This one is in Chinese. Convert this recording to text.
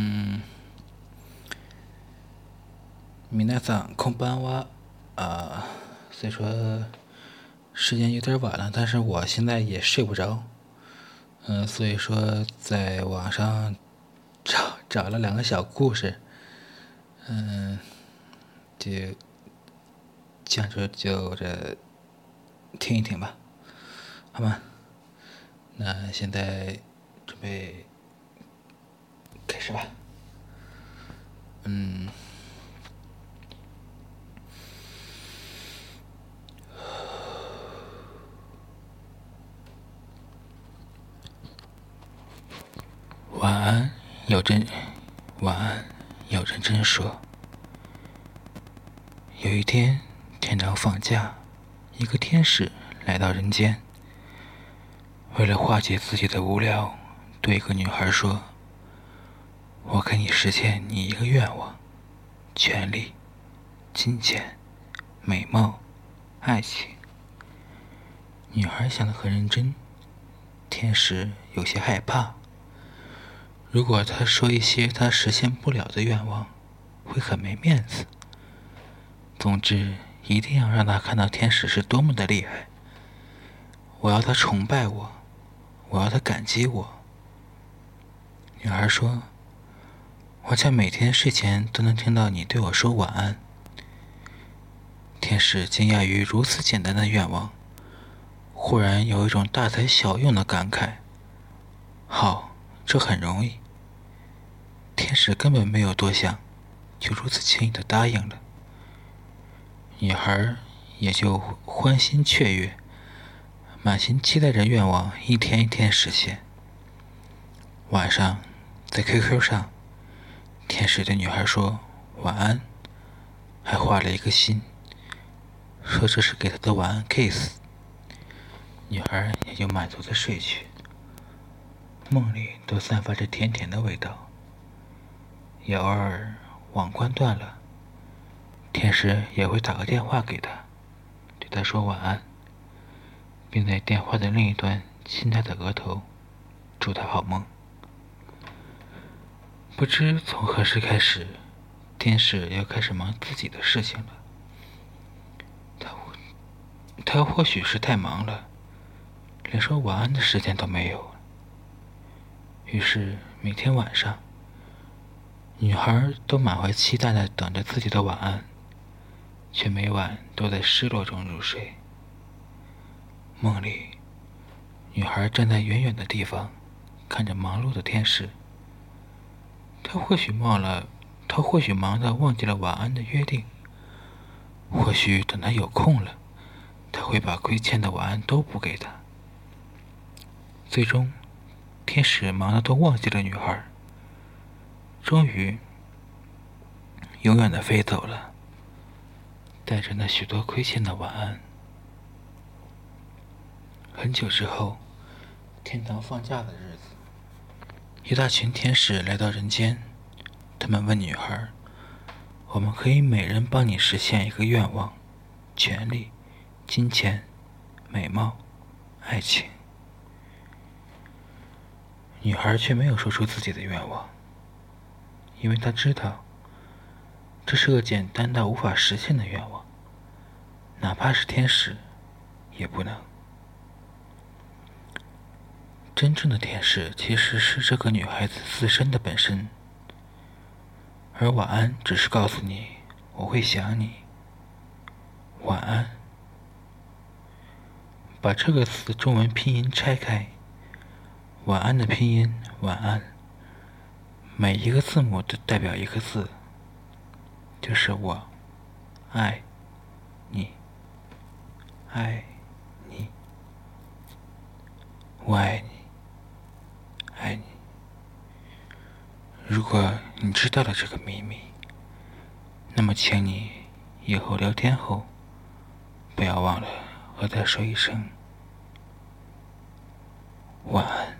嗯，米娜桑空班哇啊，虽说时间有点晚了，但是我现在也睡不着。嗯，所以说在网上找找了两个小故事，嗯，就讲着就着听一听吧，好吗？那现在准备。开始吧。嗯，晚安，姚真。晚安，姚真真说。有一天，天堂放假，一个天使来到人间，为了化解自己的无聊，对一个女孩说。我给你实现你一个愿望：权力、金钱、美貌、爱情。女孩想的很认真，天使有些害怕。如果他说一些他实现不了的愿望，会很没面子。总之，一定要让他看到天使是多么的厉害。我要他崇拜我，我要他感激我。女孩说。我在每天睡前都能听到你对我说晚安。天使惊讶于如此简单的愿望，忽然有一种大材小用的感慨。好，这很容易。天使根本没有多想，就如此轻易的答应了。女孩也就欢欣雀跃，满心期待着愿望一天一天实现。晚上，在 QQ 上。天使对女孩说晚安，还画了一个心，说这是给她的晚安 kiss。女孩也就满足的睡去，梦里都散发着甜甜的味道。也偶尔网关断了，天使也会打个电话给她，对她说晚安，并在电话的另一端亲她的额头，祝她好梦。不知从何时开始，天使要开始忙自己的事情了。他他或许是太忙了，连说晚安的时间都没有。于是每天晚上，女孩都满怀期待的等着自己的晚安，却每晚都在失落中入睡。梦里，女孩站在远远的地方，看着忙碌的天使。他或许忘了，他或许忙的忘记了晚安的约定。或许等他有空了，他会把亏欠的晚安都补给他。最终，天使忙的都忘记了女孩。终于，永远的飞走了，带着那许多亏欠的晚安。很久之后，天堂放假的日子。一大群天使来到人间，他们问女孩：“我们可以每人帮你实现一个愿望，权利、金钱、美貌、爱情。”女孩却没有说出自己的愿望，因为她知道，这是个简单到无法实现的愿望，哪怕是天使，也不能。真正的天使其实是这个女孩子自身的本身，而晚安只是告诉你我会想你。晚安。把这个词中文拼音拆开，晚安的拼音晚安，每一个字母都代表一个字，就是我爱你，爱你，我爱你。爱你。如果你知道了这个秘密，那么请你以后聊天后，不要忘了和他说一声晚安。